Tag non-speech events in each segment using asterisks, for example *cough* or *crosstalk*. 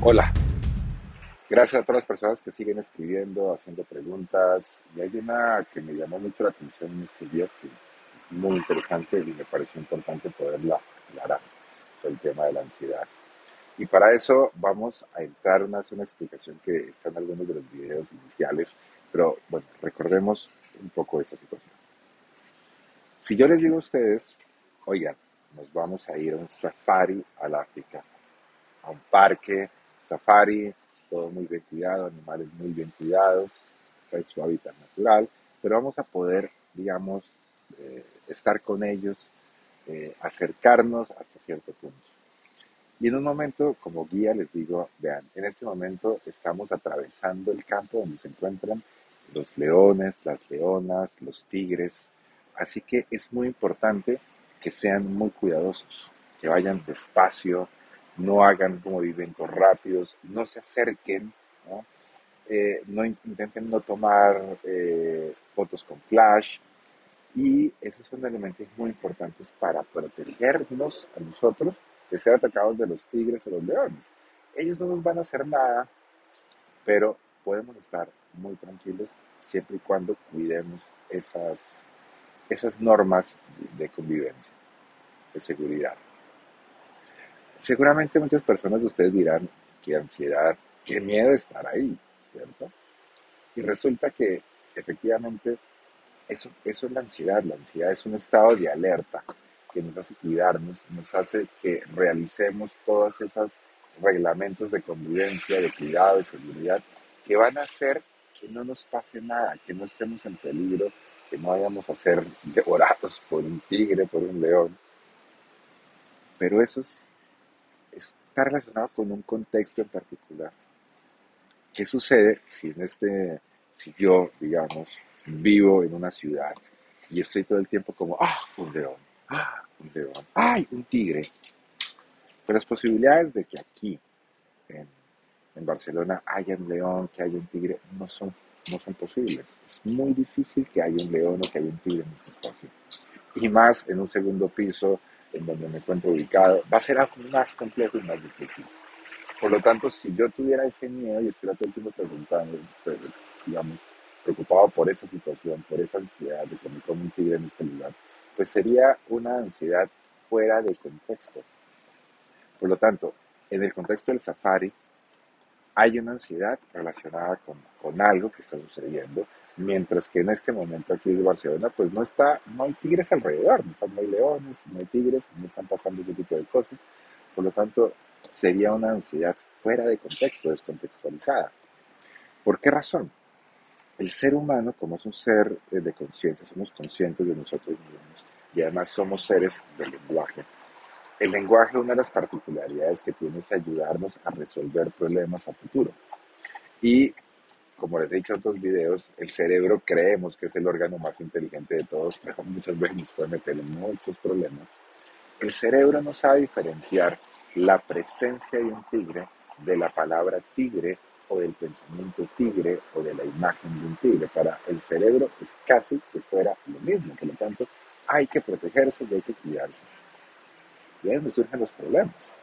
Hola. Gracias a todas las personas que siguen escribiendo, haciendo preguntas. Y hay una que me llamó mucho la atención en estos días, que es muy interesante y me pareció importante poderla aclarar, el tema de la ansiedad. Y para eso vamos a entrar en una explicación que está en algunos de los videos iniciales, pero bueno, recordemos un poco esta situación. Si yo les digo a ustedes, oigan, nos vamos a ir a un safari al África, a un parque, safari, todo muy bien cuidado, animales muy bien cuidados, está en su hábitat natural, pero vamos a poder, digamos, eh, estar con ellos, eh, acercarnos hasta cierto punto. Y en un momento, como guía, les digo, vean, en este momento estamos atravesando el campo donde se encuentran los leones, las leonas, los tigres, así que es muy importante que sean muy cuidadosos, que vayan despacio, no hagan movimientos rápidos, no se acerquen, no, eh, intenten no tomar eh, fotos con flash. Y esos son elementos muy importantes para protegernos a nosotros de ser atacados de los tigres o los leones. Ellos no nos van a hacer nada, pero podemos estar muy tranquilos siempre y cuando cuidemos esas, esas normas de convivencia, de seguridad. Seguramente muchas personas de ustedes dirán, qué ansiedad, qué miedo estar ahí, ¿cierto? Y resulta que efectivamente eso, eso es la ansiedad. La ansiedad es un estado de alerta que nos hace cuidarnos, nos hace que realicemos todos esos reglamentos de convivencia, de cuidado, de seguridad, que van a hacer que no nos pase nada, que no estemos en peligro, que no vayamos a ser devorados por un tigre, por un león. Pero eso es está relacionado con un contexto en particular. ¿Qué sucede si en este, si yo, digamos, vivo en una ciudad y estoy todo el tiempo como, ah, un león, ah, un león, ay, un tigre? Pero las posibilidades de que aquí, en, en Barcelona, haya un león, que haya un tigre, no son, no son posibles. Es muy difícil que haya un león o que haya un tigre en este espacio. Y más en un segundo piso, en donde me encuentro ubicado, va a ser algo más complejo y más difícil. Por lo tanto, si yo tuviera ese miedo y estuviera todo el tiempo preguntando, pues, digamos, preocupado por esa situación, por esa ansiedad de que me come un tigre en este lugar, pues sería una ansiedad fuera de contexto. Por lo tanto, en el contexto del safari, hay una ansiedad relacionada con, con algo que está sucediendo, Mientras que en este momento aquí de Barcelona, pues no está, no hay tigres alrededor, no, están, no hay leones, no hay tigres, no están pasando ese tipo de cosas. Por lo tanto, sería una ansiedad fuera de contexto, descontextualizada. ¿Por qué razón? El ser humano, como es un ser eh, de conciencia, somos conscientes de nosotros mismos y además somos seres del lenguaje. El lenguaje, una de las particularidades que tiene es ayudarnos a resolver problemas a futuro. Y como les he dicho en otros videos, el cerebro creemos que es el órgano más inteligente de todos, *laughs* pero muchas veces nos puede meter en muchos problemas. El cerebro no sabe diferenciar la presencia de un tigre de la palabra tigre o del pensamiento tigre o de la imagen de un tigre. Para el cerebro es casi que fuera lo mismo, por lo tanto hay que protegerse y hay que cuidarse. Y ahí es donde surgen los problemas.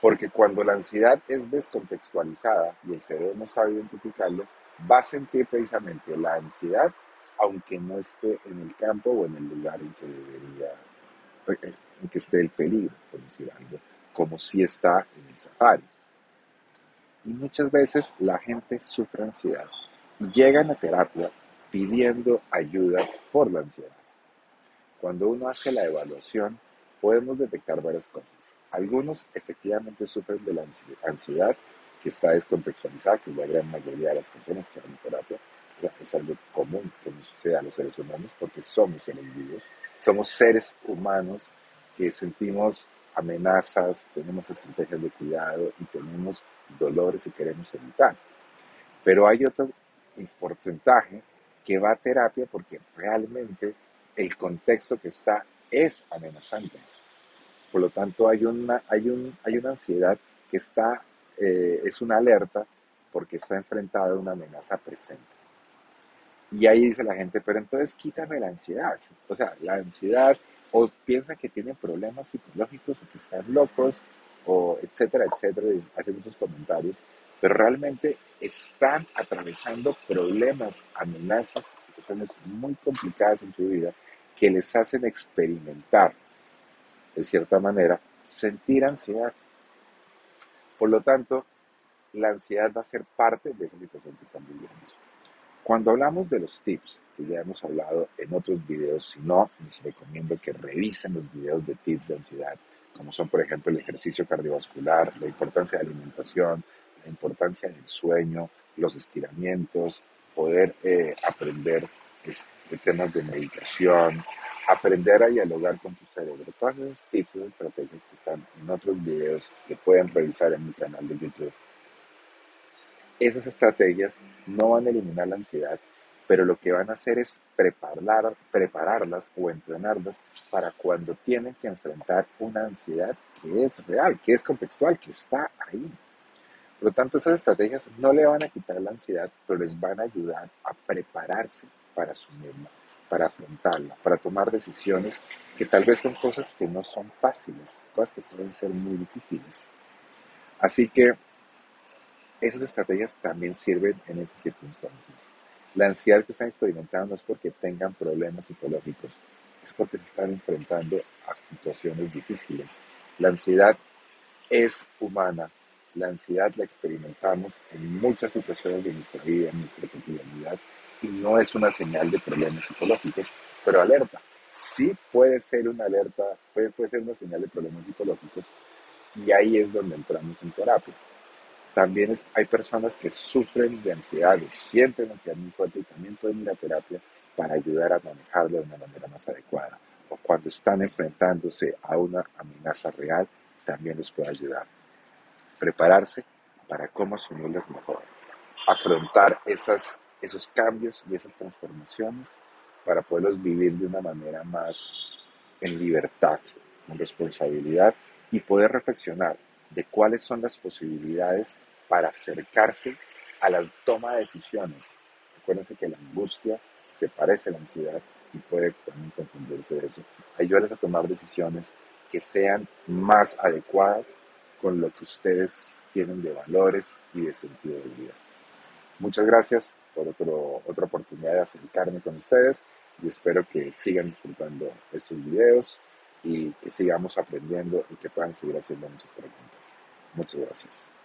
Porque cuando la ansiedad es descontextualizada y el cerebro no sabe identificarlo, va a sentir precisamente la ansiedad, aunque no esté en el campo o en el lugar en que debería, eh, en que esté el peligro, por como si está en el safari. Y muchas veces la gente sufre ansiedad y llegan a terapia pidiendo ayuda por la ansiedad. Cuando uno hace la evaluación, podemos detectar varias cosas. Algunos efectivamente sufren de la ansiedad que está descontextualizada, que es la gran mayoría de las personas que van a terapia. Es algo común que nos sucede a los seres humanos porque somos seres vivos, somos seres humanos que sentimos amenazas, tenemos estrategias de cuidado y tenemos dolores que queremos evitar. Pero hay otro porcentaje que va a terapia porque realmente el contexto que está es amenazante. Por lo tanto, hay una, hay un, hay una ansiedad que está, eh, es una alerta porque está enfrentada a una amenaza presente. Y ahí dice la gente, pero entonces quítame la ansiedad. O sea, la ansiedad, o piensan que tienen problemas psicológicos o que están locos, o etcétera, etcétera, hacen esos comentarios, pero realmente están atravesando problemas, amenazas, situaciones muy complicadas en su vida que les hacen experimentar, de cierta manera, sentir ansiedad. Por lo tanto, la ansiedad va a ser parte de esa situación que están viviendo. Cuando hablamos de los tips, que ya hemos hablado en otros videos, si no, les recomiendo que revisen los videos de tips de ansiedad, como son, por ejemplo, el ejercicio cardiovascular, la importancia de alimentación, la importancia del sueño, los estiramientos, poder eh, aprender de temas de meditación, aprender a dialogar con tu cerebro. Todas esas tips, y estrategias que están en otros videos que pueden revisar en mi canal de YouTube. Esas estrategias no van a eliminar la ansiedad, pero lo que van a hacer es preparar, prepararlas o entrenarlas para cuando tienen que enfrentar una ansiedad que es real, que es contextual, que está ahí. Por lo tanto, esas estrategias no le van a quitar la ansiedad, pero les van a ayudar a prepararse para asumirla, para afrontarla, para tomar decisiones que tal vez son cosas que no son fáciles, cosas que pueden ser muy difíciles. Así que esas estrategias también sirven en esas circunstancias. La ansiedad que están experimentando no es porque tengan problemas psicológicos, es porque se están enfrentando a situaciones difíciles. La ansiedad es humana, la ansiedad la experimentamos en muchas situaciones de nuestra vida, en nuestra cotidianidad, y no es una señal de problemas psicológicos, pero alerta. Sí puede ser una alerta, puede, puede ser una señal de problemas psicológicos, y ahí es donde entramos en terapia. También hay personas que sufren de ansiedad o sienten ansiedad muy fuerte y también pueden ir a terapia para ayudar a manejarlo de una manera más adecuada. O cuando están enfrentándose a una amenaza real, también les puede ayudar. Prepararse para cómo asumirlas mejor. Afrontar esas esos cambios y esas transformaciones para poderlos vivir de una manera más en libertad, con responsabilidad y poder reflexionar de cuáles son las posibilidades para acercarse a la toma de decisiones. Acuérdense que la angustia se parece a la ansiedad y puede también confundirse de eso. Ayúdales a tomar decisiones que sean más adecuadas con lo que ustedes tienen de valores y de sentido de vida. Muchas gracias por otra oportunidad de acercarme con ustedes y espero que sigan disfrutando estos videos y que sigamos aprendiendo y que puedan seguir haciendo muchas preguntas. Muchas gracias.